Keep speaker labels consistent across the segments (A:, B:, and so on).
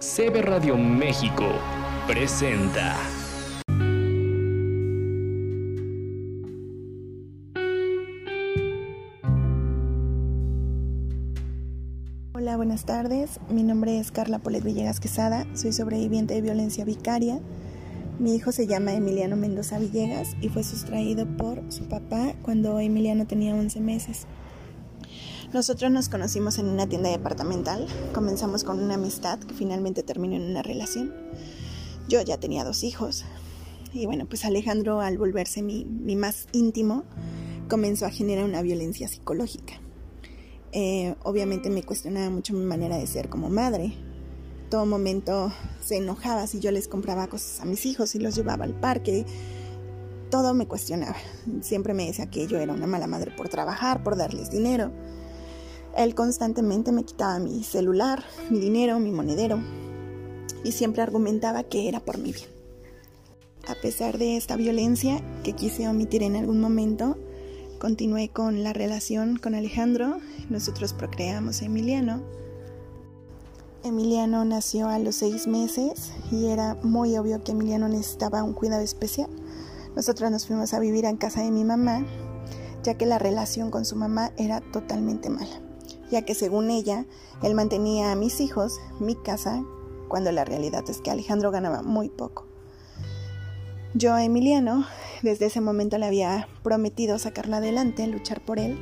A: CB Radio México presenta.
B: Hola, buenas tardes. Mi nombre es Carla Polet Villegas Quesada. Soy sobreviviente de violencia vicaria. Mi hijo se llama Emiliano Mendoza Villegas y fue sustraído por su papá cuando Emiliano tenía 11 meses. Nosotros nos conocimos en una tienda departamental, comenzamos con una amistad que finalmente terminó en una relación. Yo ya tenía dos hijos y bueno, pues Alejandro al volverse mi, más íntimo comenzó a generar una violencia psicológica. Eh, obviamente me cuestionaba mucho mi manera de ser como madre. Todo momento se enojaba si yo les compraba cosas a mis hijos y los llevaba al parque. Todo me cuestionaba. Siempre me decía que yo era una mala madre por trabajar, por darles dinero. Él constantemente me quitaba mi celular, mi dinero, mi monedero y siempre argumentaba que era por mi bien. A pesar de esta violencia que quise omitir en algún momento, continué con la relación con Alejandro. Nosotros procreamos a Emiliano. Emiliano nació a los seis meses y era muy obvio que Emiliano necesitaba un cuidado especial. Nosotros nos fuimos a vivir en casa de mi mamá, ya que la relación con su mamá era totalmente mala ya que según ella, él mantenía a mis hijos, mi casa, cuando la realidad es que Alejandro ganaba muy poco. Yo a Emiliano, desde ese momento le había prometido sacarla adelante, luchar por él,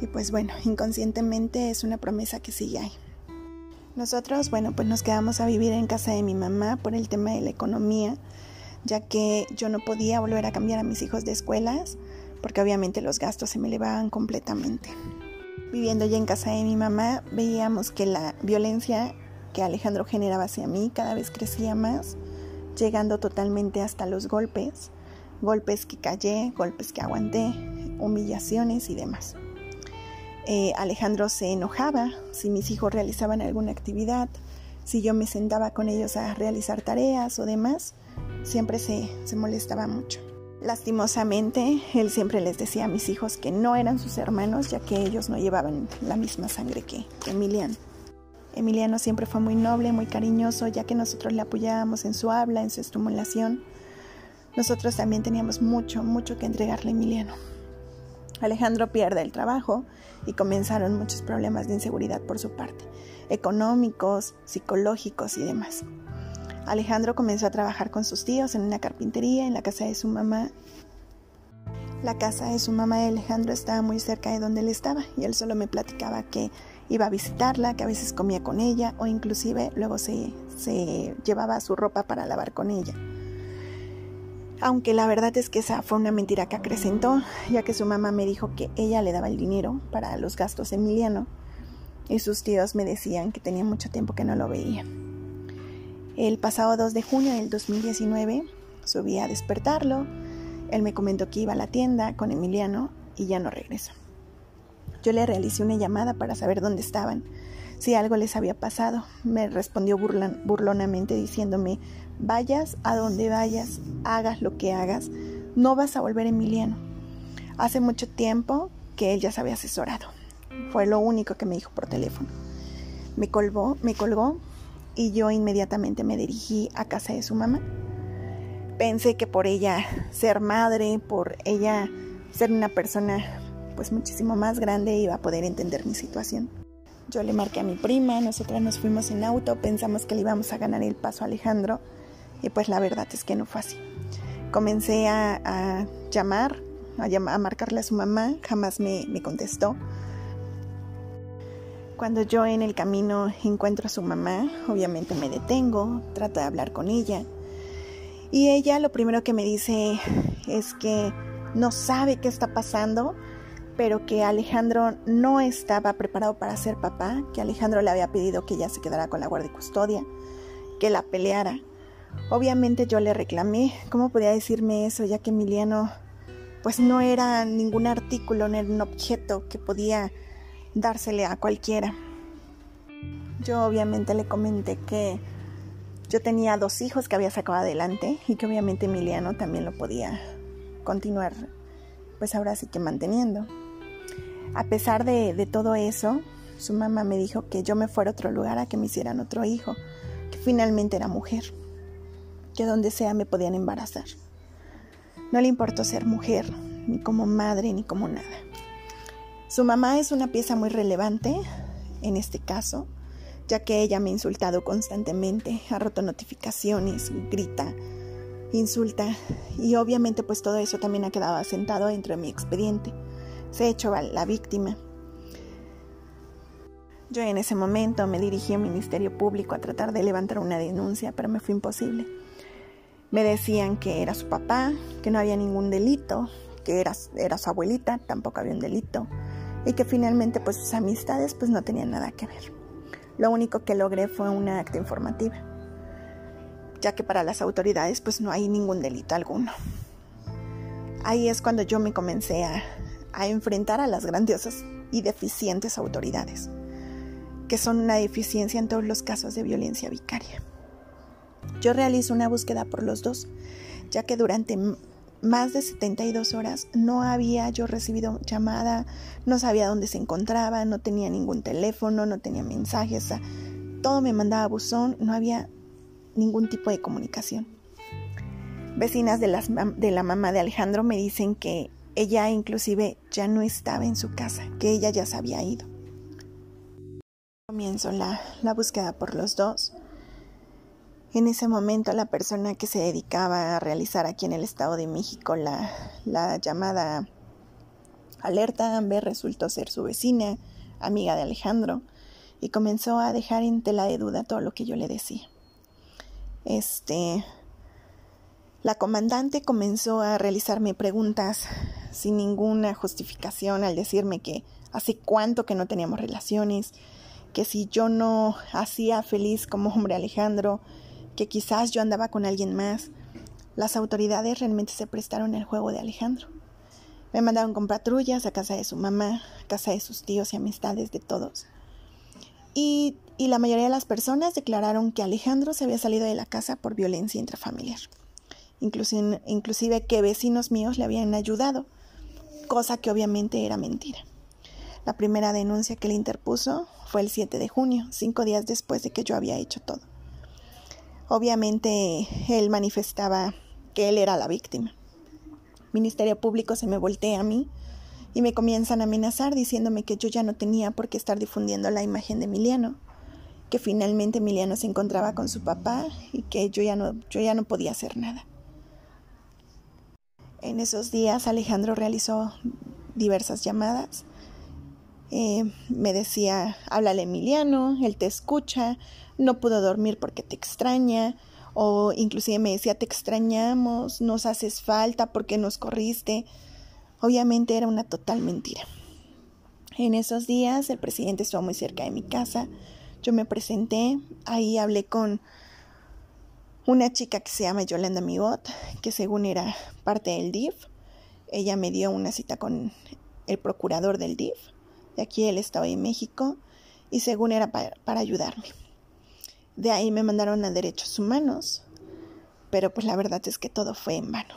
B: y pues bueno, inconscientemente es una promesa que sigue ahí. Nosotros, bueno, pues nos quedamos a vivir en casa de mi mamá por el tema de la economía, ya que yo no podía volver a cambiar a mis hijos de escuelas, porque obviamente los gastos se me elevaban completamente viviendo ya en casa de mi mamá, veíamos que la violencia que Alejandro generaba hacia mí cada vez crecía más, llegando totalmente hasta los golpes, golpes que callé, golpes que aguanté, humillaciones y demás. Eh, Alejandro se enojaba si mis hijos realizaban alguna actividad, si yo me sentaba con ellos a realizar tareas o demás, siempre se, se molestaba mucho. Lastimosamente, él siempre les decía a mis hijos que no eran sus hermanos, ya que ellos no llevaban la misma sangre que, Emiliano. Emiliano siempre fue muy noble, muy cariñoso, ya que nosotros le apoyábamos en su habla, en su estimulación. Nosotros también teníamos mucho, mucho que entregarle a Emiliano. Alejandro pierde el trabajo y comenzaron muchos problemas de inseguridad por su parte, económicos, psicológicos y demás. Alejandro comenzó a trabajar con sus tíos en una carpintería en la casa de su mamá. La casa de su mamá de Alejandro estaba muy cerca de donde él estaba y él solo me platicaba que iba a visitarla, que a veces comía con ella o inclusive luego se, se llevaba su ropa para lavar con ella. Aunque la verdad es que esa fue una mentira que acrecentó, ya que su mamá me dijo que ella le daba el dinero para los gastos de Emiliano y sus tíos me decían que tenía mucho tiempo que no lo veían. El pasado 2 de junio del 2019 subí a despertarlo. Él me comentó que iba a la tienda con Emiliano y ya no regresó. Yo le realicé una llamada para saber dónde estaban, si algo les había pasado. Me respondió burlonamente diciéndome, vayas a donde vayas, hagas lo que hagas, no vas a volver Emiliano. Hace mucho tiempo que él ya se había asesorado. Fue lo único que me dijo por teléfono. Me colgó, me colgó y yo inmediatamente me dirigí a casa de su mamá. Pensé que por ella ser madre, por ella ser una persona pues muchísimo más grande iba a poder entender mi situación. Yo le marqué a mi prima, nosotras nos fuimos en auto, pensamos que le íbamos a ganar el paso a Alejandro y pues la verdad es que no fue así. Comencé a, llamar, a, marcarle a su mamá, jamás me, contestó. Cuando yo en el camino encuentro a su mamá, obviamente me detengo, trato de hablar con ella. Y ella lo primero que me dice es que no sabe qué está pasando, pero que Alejandro no estaba preparado para ser papá, que Alejandro le había pedido que ella se quedara con la guardia y custodia, que la peleara. Obviamente yo le reclamé, ¿cómo podía decirme eso? Ya que Emiliano pues no era ningún artículo, no era un objeto que podía dársele a cualquiera. Yo obviamente le comenté que yo tenía dos hijos que había sacado adelante y que obviamente Emiliano también lo podía continuar, pues ahora sí que manteniendo. A pesar de, todo eso, su mamá me dijo que yo me fuera a otro lugar a que me hicieran otro hijo, que finalmente era mujer, que donde sea me podían embarazar. No le importó ser mujer, ni como madre, ni como nada. Su mamá es una pieza muy relevante en este caso, ya que ella me ha insultado constantemente, ha roto notificaciones, grita, insulta y obviamente pues todo eso también ha quedado asentado dentro de mi expediente. Se ha hecho la víctima. Yo en ese momento me dirigí al Ministerio Público a tratar de levantar una denuncia, pero me fue imposible. Me decían que era su papá, que no había ningún delito, que era, era su abuelita, tampoco había un delito, y que finalmente pues sus amistades pues no tenían nada que ver. Lo único que logré fue una acta informativa, ya que para las autoridades pues no hay ningún delito alguno. Ahí es cuando yo me comencé a, a enfrentar a las grandiosas y deficientes autoridades que son una deficiencia en todos los casos de violencia vicaria. Yo realizo una búsqueda por los dos, ya que durante más de 72 horas no había yo recibido llamada, no sabía dónde se encontraba, no tenía ningún teléfono, no tenía mensajes, todo me mandaba buzón, no había ningún tipo de comunicación. Vecinas de, las, de la mamá de Alejandro me dicen que ella inclusive ya no estaba en su casa, que ella ya se había ido. Comienzo la, búsqueda por los dos. En ese momento la persona que se dedicaba a realizar aquí en el Estado de México la, la llamada alerta Amber resultó ser su vecina, amiga de Alejandro, y comenzó a dejar en tela de duda todo lo que yo le decía. Este, la comandante comenzó a realizarme preguntas sin ninguna justificación al decirme que hace cuánto que no teníamos relaciones, que si yo no hacía feliz como hombre Alejandro, que quizás yo andaba con alguien más, las autoridades realmente se prestaron al juego de Alejandro. Me mandaron con patrullas a casa de su mamá, a casa de sus tíos y amistades de todos. Y, y la mayoría de las personas declararon que Alejandro se había salido de la casa por violencia intrafamiliar. Inclusive, inclusive que vecinos míos le habían ayudado, cosa que obviamente era mentira. La primera denuncia que le interpuso fue el 7 de junio, cinco días después de que yo había hecho todo. Obviamente él manifestaba que él era la víctima. Ministerio Público se me voltea a mí y me comienzan a amenazar diciéndome que yo ya no tenía por qué estar difundiendo la imagen de Emiliano, que finalmente Emiliano se encontraba con su papá y que yo ya no, yo ya no podía hacer nada. En esos días Alejandro realizó diversas llamadas eh, me decía, háblale Emiliano, él te escucha, no pudo dormir porque te extraña, o inclusive me decía, te extrañamos, nos haces falta porque nos corriste. Obviamente era una total mentira. En esos días el presidente estuvo muy cerca de mi casa, yo me presenté, ahí hablé con una chica que se llama Yolanda Migot, que según era parte del DIF. Ella me dio una cita con el procurador del DIF de aquí el Estado de México y según era para, ayudarme. De ahí me mandaron a derechos humanos, pero pues la verdad es que todo fue en vano.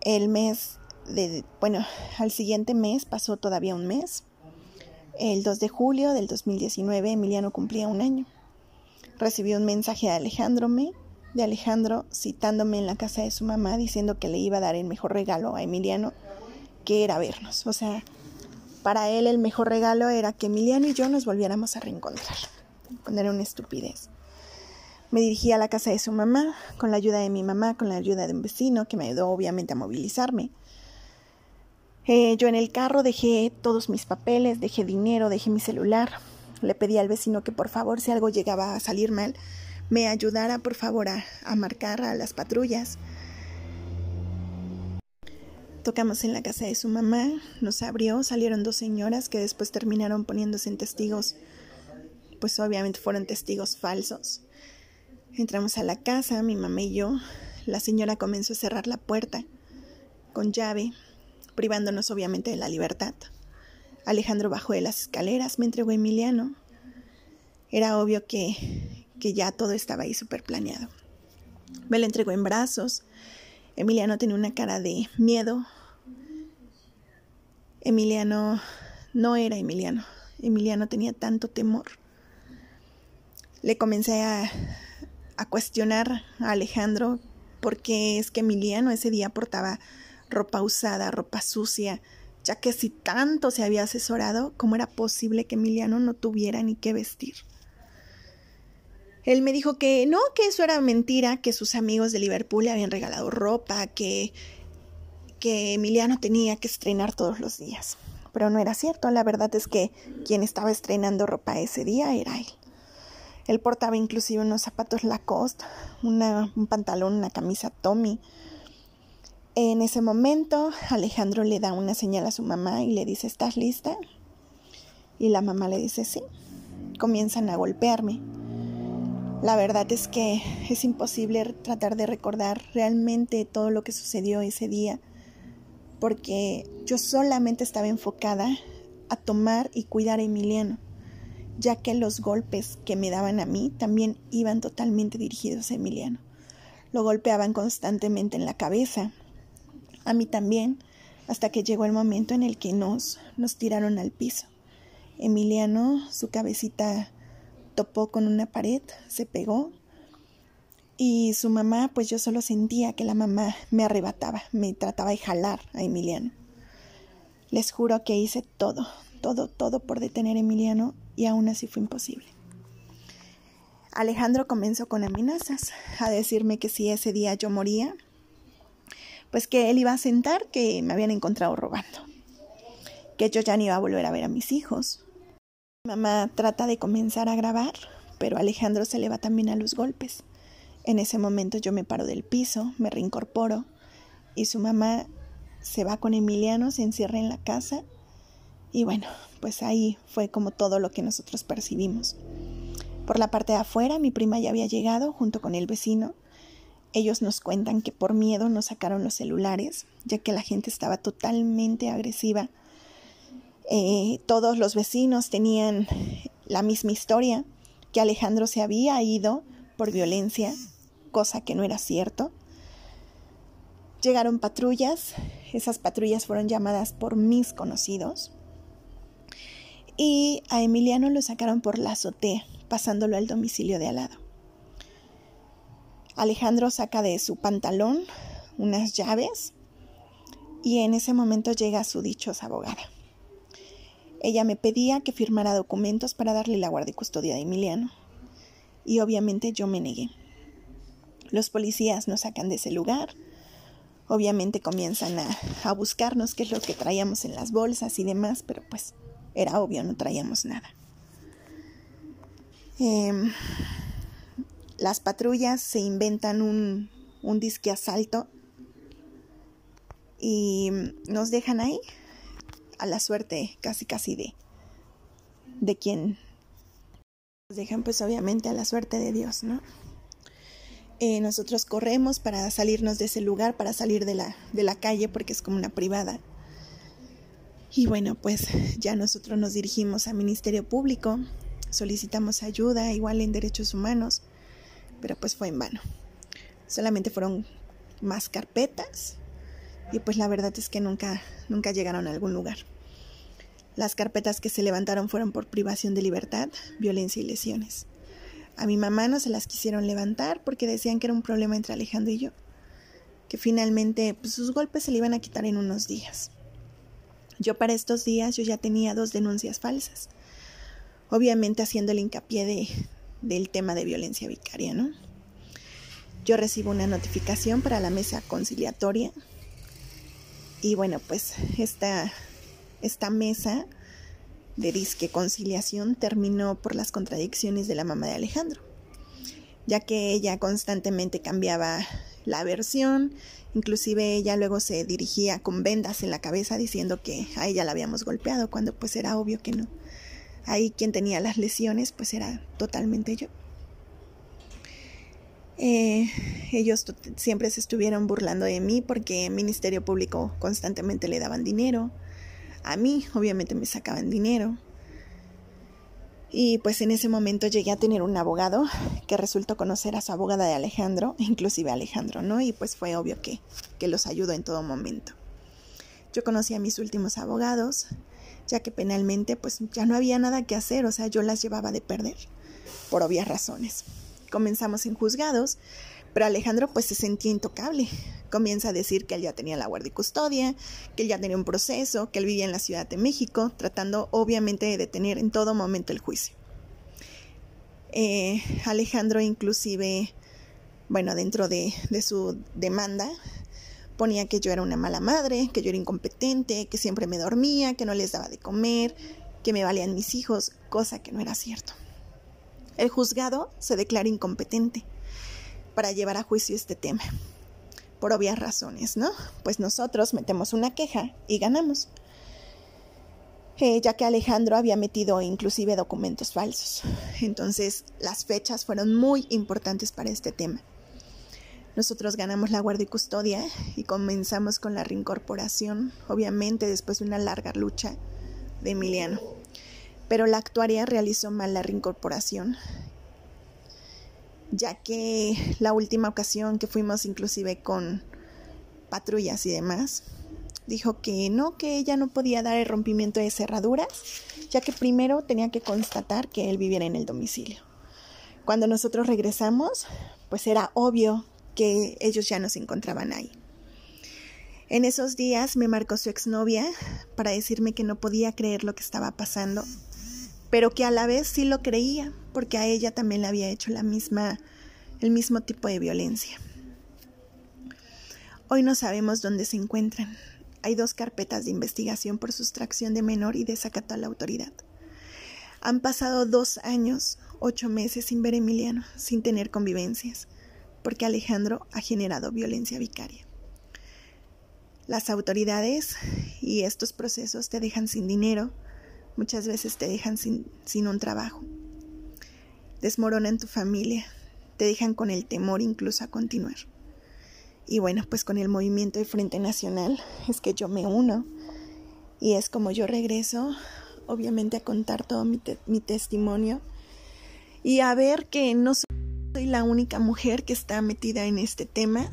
B: El mes de, bueno, al siguiente mes pasó todavía un mes. El 2 de julio del 2019 Emiliano cumplía un año. Recibí un mensaje de Alejandro de Alejandro citándome en la casa de su mamá diciendo que le iba a dar el mejor regalo a Emiliano, que era vernos. O sea, para él el mejor regalo era que Emiliano y yo nos volviéramos a reencontrar. Poner una estupidez. Me dirigí a la casa de su mamá, con la ayuda de mi mamá, con la ayuda de un vecino que me ayudó obviamente a movilizarme. Eh, yo en el carro dejé todos mis papeles, dejé dinero, dejé mi celular. Le pedí al vecino que por favor, si algo llegaba a salir mal, me ayudara por favor a marcar a las patrullas. Tocamos en la casa de su mamá, nos abrió, salieron dos señoras que después terminaron poniéndose en testigos, pues obviamente fueron testigos falsos. Entramos a la casa, mi mamá y yo. La señora comenzó a cerrar la puerta con llave, privándonos obviamente de la libertad. Alejandro bajó de las escaleras, me entregó Emiliano. Era obvio que, que ya todo estaba ahí súper planeado. Me lo entregó en brazos. Emiliano tenía una cara de miedo, Emiliano no era Emiliano. Emiliano tenía tanto temor. le comencé a, a cuestionar a Alejandro porque es que Emiliano ese día portaba ropa usada, ropa sucia, ya que si tanto se había asesorado, ¿cómo era posible que Emiliano no tuviera ni qué vestir? Él me dijo que no, que eso era mentira, que sus amigos de Liverpool le habían regalado ropa, que, que Emiliano tenía que estrenar todos los días. Pero no era cierto, la verdad es que quien estaba estrenando ropa ese día era él. Él portaba inclusive unos zapatos Lacoste, un pantalón, una camisa Tommy. En ese momento, Alejandro le da una señal a su mamá y le dice, ¿estás lista? Y la mamá le dice, sí. Comienzan a golpearme. La verdad es que es imposible tratar de recordar realmente todo lo que sucedió ese día, porque yo solamente estaba enfocada a tomar y cuidar a Emiliano, ya que los golpes que me daban a mí también iban totalmente dirigidos a Emiliano. Lo golpeaban constantemente en la cabeza, a mí también, hasta que llegó el momento en el que nos, nos tiraron al piso. Emiliano, su cabecita topó con una pared, se pegó y su mamá, pues yo solo sentía que la mamá me arrebataba, me trataba de jalar a Emiliano. Les juro que hice todo, todo, todo por detener a Emiliano y aún así fue imposible. Alejandro comenzó con amenazas, a decirme que si ese día yo moría, pues que él iba a sentar que me habían encontrado robando, que yo ya no iba a volver a ver a mis hijos, Mamá trata de comenzar a grabar, pero Alejandro se le va también a los golpes. En ese momento yo me paro del piso, me reincorporo y su mamá se va con Emiliano, se encierra en la casa y bueno, pues ahí fue como todo lo que nosotros percibimos. Por la parte de afuera, mi prima ya había llegado junto con el vecino. Ellos nos cuentan que por miedo nos sacaron los celulares, ya que la gente estaba totalmente agresiva eh, todos los vecinos tenían la misma historia, que Alejandro se había ido por violencia, cosa que no era cierto. Llegaron patrullas, esas patrullas fueron llamadas por mis conocidos y a Emiliano lo sacaron por la azotea, pasándolo al domicilio de al lado. Alejandro saca de su pantalón unas llaves y en ese momento llega su dichosa abogada. Ella me pedía que firmara documentos para darle la guardia y custodia de Emiliano. Y obviamente yo me negué. Los policías nos sacan de ese lugar. Obviamente comienzan a, buscarnos qué es lo que traíamos en las bolsas y demás, pero pues era obvio, no traíamos nada. Em, las patrullas se inventan un, un disque asalto y nos dejan ahí a la suerte casi casi de, de quien nos dejan pues obviamente a la suerte de Dios, ¿no? Eh, nosotros corremos para salirnos de ese lugar, para salir de la, de la calle porque es como una privada. Y bueno, pues ya nosotros nos dirigimos al Ministerio Público, solicitamos ayuda, igual en derechos humanos, pero pues fue en vano. Solamente fueron más carpetas y pues la verdad es que nunca, nunca llegaron a algún lugar. Las carpetas que se levantaron fueron por privación de libertad, violencia y lesiones. A mi mamá no se las quisieron levantar porque decían que era un problema entre Alejandro y yo, que finalmente pues, sus golpes se le iban a quitar en unos días. Yo para estos días yo ya tenía dos denuncias falsas, obviamente haciendo el hincapié de, del tema de violencia vicaria, ¿no? Yo recibo una notificación para la mesa conciliatoria y bueno, pues esta, esta mesa de disque conciliación terminó por las contradicciones de la mamá de Alejandro, ya que ella constantemente cambiaba la versión, inclusive ella luego se dirigía con vendas en la cabeza diciendo que a ella la habíamos golpeado, cuando pues era obvio que no. Ahí quien tenía las lesiones pues era totalmente yo. Eh, ellos siempre se estuvieron burlando de mí porque el Ministerio Público constantemente le daban dinero. A mí, obviamente, me sacaban dinero. Y pues en ese momento llegué a tener un abogado que resultó conocer a su abogada de Alejandro, inclusive Alejandro, ¿no? Y pues fue obvio que, que los ayudó en todo momento. Yo conocí a mis últimos abogados, ya que penalmente pues ya no había nada que hacer, o sea, yo las llevaba de perder. por obvias razones. Comenzamos en juzgados, pero Alejandro pues se sentía intocable. Comienza a decir que él ya tenía la guardia y custodia, que él ya tenía un proceso, que él vivía en la Ciudad de México, tratando obviamente de detener en todo momento el juicio. Eh, Alejandro inclusive, bueno, dentro de, de su demanda, ponía que yo era una mala madre, que yo era incompetente, que siempre me dormía, que no les daba de comer, que me valían mis hijos, cosa que no era cierto. El juzgado se declara incompetente para llevar a juicio este tema, por obvias razones, ¿no? Pues nosotros metemos una queja y ganamos. Eh, ya que Alejandro había metido inclusive documentos falsos. Entonces las fechas fueron muy importantes para este tema. Nosotros ganamos la guardia y custodia y comenzamos con la reincorporación, obviamente después de una larga lucha de Emiliano. Pero la actuaria realizó mal la reincorporación, ya que la última ocasión que fuimos inclusive con patrullas y demás, dijo que no, que ella no podía dar el rompimiento de cerraduras, ya que primero tenía que constatar que él viviera en el domicilio. Cuando nosotros regresamos, pues era obvio que ellos ya no se encontraban ahí. En esos días me marcó su exnovia para decirme que no podía creer lo que estaba pasando, pero que a la vez sí lo creía, porque a ella también le había hecho la misma, el mismo tipo de violencia. Hoy no sabemos dónde se encuentran. Hay dos carpetas de investigación por sustracción de menor y desacato a la autoridad. Han pasado dos años, ocho meses sin ver a Emiliano, sin tener convivencias porque Alejandro ha generado violencia vicaria. Las autoridades y estos procesos te dejan sin dinero, muchas veces te dejan sin, un trabajo, desmoronan tu familia, te dejan con el temor incluso a continuar. Y bueno, pues con el movimiento de Frente Nacional es que yo me uno y es como yo regreso, obviamente a contar todo mi, testimonio y a ver que no soy la única mujer que está metida en este tema,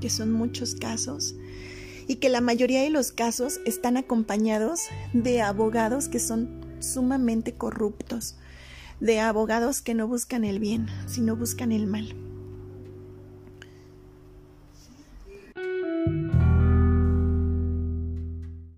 B: que son muchos casos, y que la mayoría de los casos están acompañados de abogados que son sumamente corruptos, de abogados que no buscan el bien, sino buscan el mal.